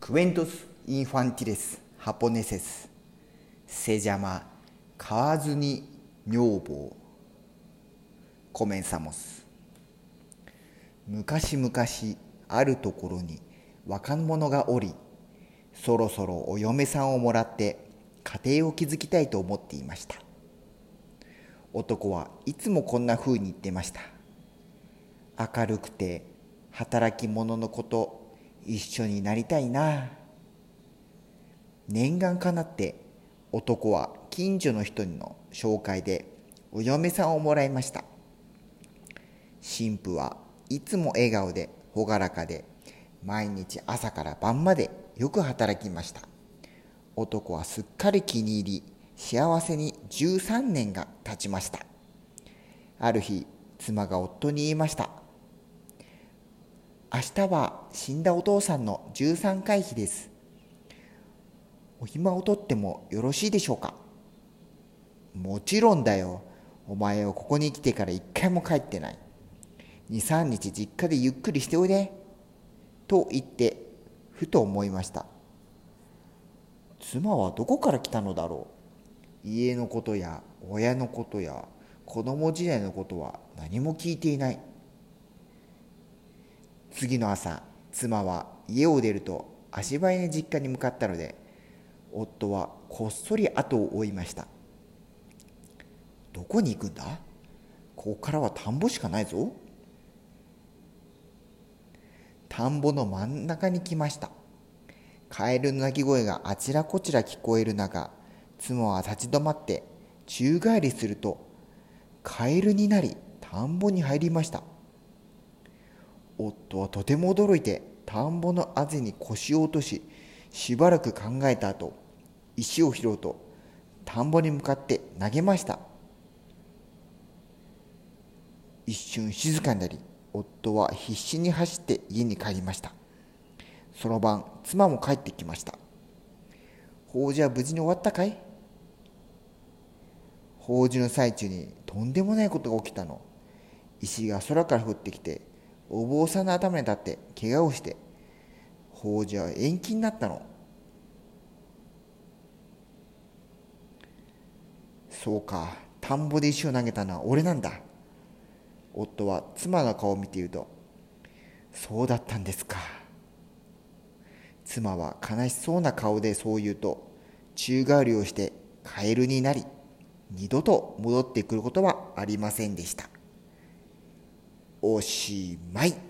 クエントス・インファンティレス・ハポネセスセジャマ・買わずに女房コメンサモス昔々あるところに若者がおりそろそろお嫁さんをもらって家庭を築きたいと思っていました男はいつもこんな風に言ってました明るくて働き者のこと一緒になりたいな。念願かなって男は近所の人の紹介でお嫁さんをもらいました。神父はいつも笑顔で朗らかで毎日朝から晩までよく働きました。男はすっかり気に入り幸せに13年が経ちました。ある日妻が夫に言いました。明日は死んだお父さんの13回忌です。お暇をとってもよろしいでしょうか？もちろんだよ。お前はここに来てから一回も帰ってない。2、3日実家でゆっくりしておいで。と言って、ふと思いました。妻はどこから来たのだろう？家のことや親のことや子供時代のことは何も聞いていない。次の朝妻は家を出ると足早に実家に向かったので夫はこっそり後を追いました。どこに行くんだ？ここからは田んぼしかないぞ。田んぼの真ん中に来ました。カエルの鳴き声があちらこちら聞こえる中妻は立ち止まって宙返りするとカエルになり田んぼに入りました。夫はとても驚いて田んぼのあぜに腰を落とししばらく考えた後石を拾うと田んぼに向かって投げました。一瞬静かになり夫は必死に走って家に帰りました。その晩妻も帰ってきました。法事は無事に終わったかい？法事の最中にとんでもないことが起きたの。石が空から降ってきてお坊さんの頭に立って怪我をして法事は延期になったの。そうか田んぼで石を投げたのは俺なんだ。夫は妻の顔を見ているとそうだったんですか。妻は悲しそうな顔でそう言うと宙返りをしてカエルになり二度と戻ってくることはありませんでした。おしまい。